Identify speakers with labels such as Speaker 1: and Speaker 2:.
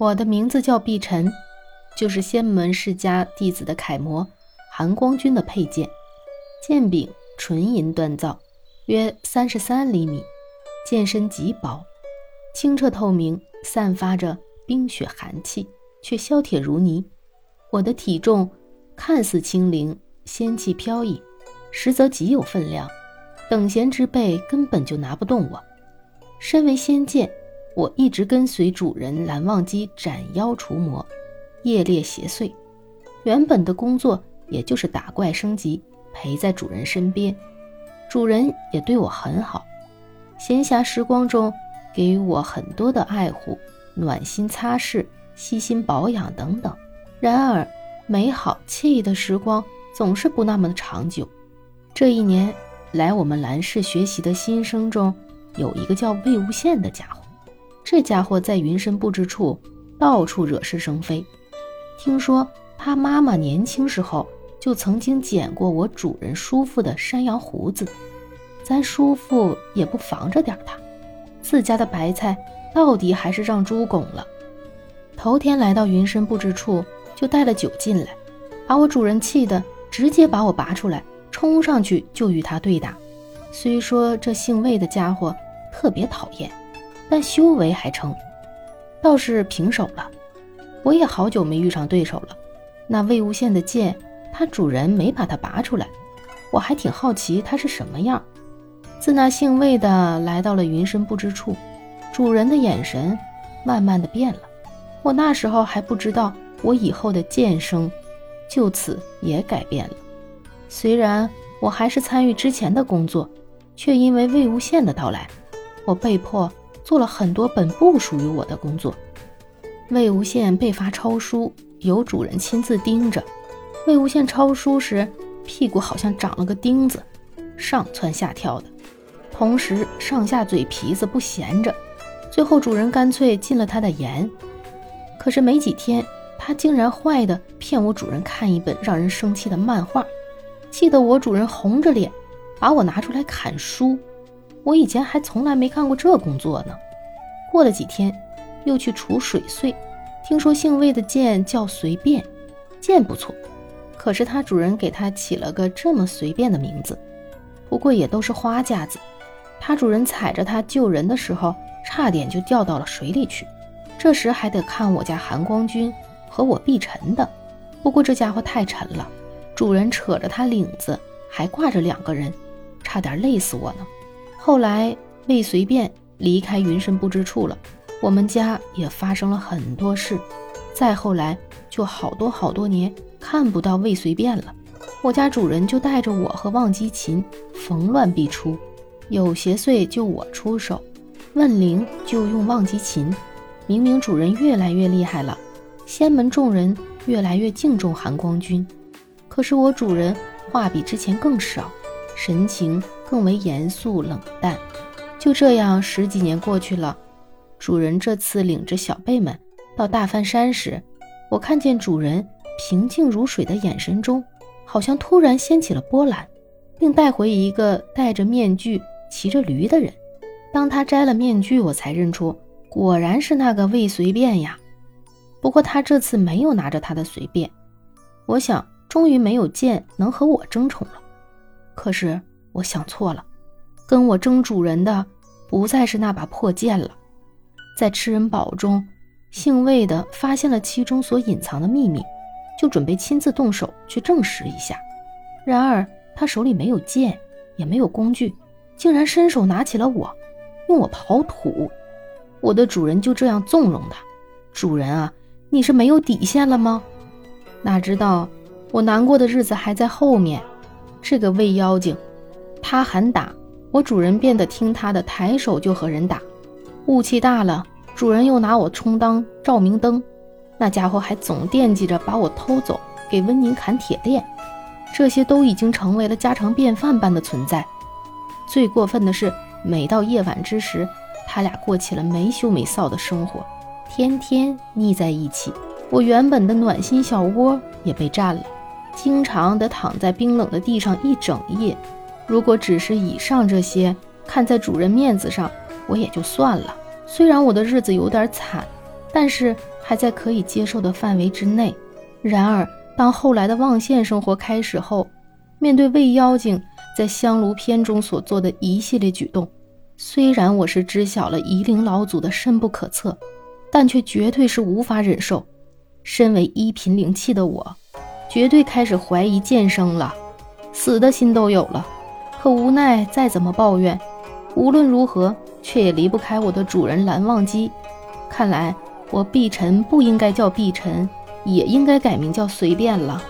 Speaker 1: 我的名字叫碧晨，就是仙门世家弟子的楷模韩光君的佩剑。剑柄纯银锻造，约三十三厘米，剑身极薄，清澈透明，散发着冰雪寒气，却削铁如泥。我的体重看似轻灵，仙气飘逸，实则极有分量，等闲之辈根本就拿不动我。身为仙剑。我一直跟随主人蓝忘机斩妖除魔，夜猎邪祟。原本的工作也就是打怪升级，陪在主人身边。主人也对我很好，闲暇时光中给予我很多的爱护、暖心擦拭、细心保养等等。然而，美好惬意的时光总是不那么的长久。这一年来我们蓝氏学习的新生中，有一个叫魏无羡的家伙。这家伙在云深不知处到处惹是生非。听说他妈妈年轻时候就曾经剪过我主人叔父的山羊胡子，咱叔父也不防着点他，自家的白菜到底还是让猪拱了。头天来到云深不知处，就带了酒进来，把我主人气得直接把我拔出来，冲上去就与他对打。虽说这姓魏的家伙特别讨厌。但修为还成，倒是平手了。我也好久没遇上对手了。那魏无羡的剑，他主人没把它拔出来，我还挺好奇它是什么样。自那姓魏的来到了云深不知处，主人的眼神慢慢的变了。我那时候还不知道，我以后的剑声就此也改变了。虽然我还是参与之前的工作，却因为魏无羡的到来，我被迫。做了很多本不属于我的工作。魏无羡被罚抄书，由主人亲自盯着。魏无羡抄书时，屁股好像长了个钉子，上蹿下跳的，同时上下嘴皮子不闲着。最后主人干脆禁了他的言。可是没几天，他竟然坏的骗我主人看一本让人生气的漫画，气得我主人红着脸把我拿出来砍书。我以前还从来没看过这工作呢。过了几天，又去除水碎。听说姓魏的剑叫随便，剑不错，可是他主人给他起了个这么随便的名字。不过也都是花架子。他主人踩着他救人的时候，差点就掉到了水里去。这时还得看我家韩光君和我碧晨的。不过这家伙太沉了，主人扯着他领子，还挂着两个人，差点累死我呢。后来魏随便离开云深不知处了，我们家也发生了很多事。再后来就好多好多年看不到魏随便了，我家主人就带着我和忘机琴，逢乱必出，有邪祟就我出手，问灵就用忘机琴。明明主人越来越厉害了，仙门众人越来越敬重韩光君，可是我主人话比之前更少，神情。更为严肃冷淡，就这样十几年过去了。主人这次领着小辈们到大梵山时，我看见主人平静如水的眼神中，好像突然掀起了波澜，并带回一个戴着面具、骑着驴的人。当他摘了面具，我才认出，果然是那个魏随便呀。不过他这次没有拿着他的随便，我想，终于没有剑能和我争宠了。可是。我想错了，跟我争主人的不再是那把破剑了。在吃人堡中，姓魏的发现了其中所隐藏的秘密，就准备亲自动手去证实一下。然而他手里没有剑，也没有工具，竟然伸手拿起了我，用我刨土。我的主人就这样纵容他。主人啊，你是没有底线了吗？哪知道我难过的日子还在后面。这个魏妖精。他喊打我，主人变得听他的，抬手就和人打。雾气大了，主人又拿我充当照明灯。那家伙还总惦记着把我偷走，给温宁砍铁链。这些都已经成为了家常便饭般的存在。最过分的是，每到夜晚之时，他俩过起了没羞没臊的生活，天天腻在一起。我原本的暖心小窝也被占了，经常得躺在冰冷的地上一整夜。如果只是以上这些，看在主人面子上，我也就算了。虽然我的日子有点惨，但是还在可以接受的范围之内。然而，当后来的望县生活开始后，面对魏妖精在香炉篇中所做的一系列举动，虽然我是知晓了夷陵老祖的深不可测，但却绝对是无法忍受。身为一品灵气的我，绝对开始怀疑剑生了，死的心都有了。可无奈，再怎么抱怨，无论如何，却也离不开我的主人蓝忘机。看来，我碧晨不应该叫碧晨，也应该改名叫随便了。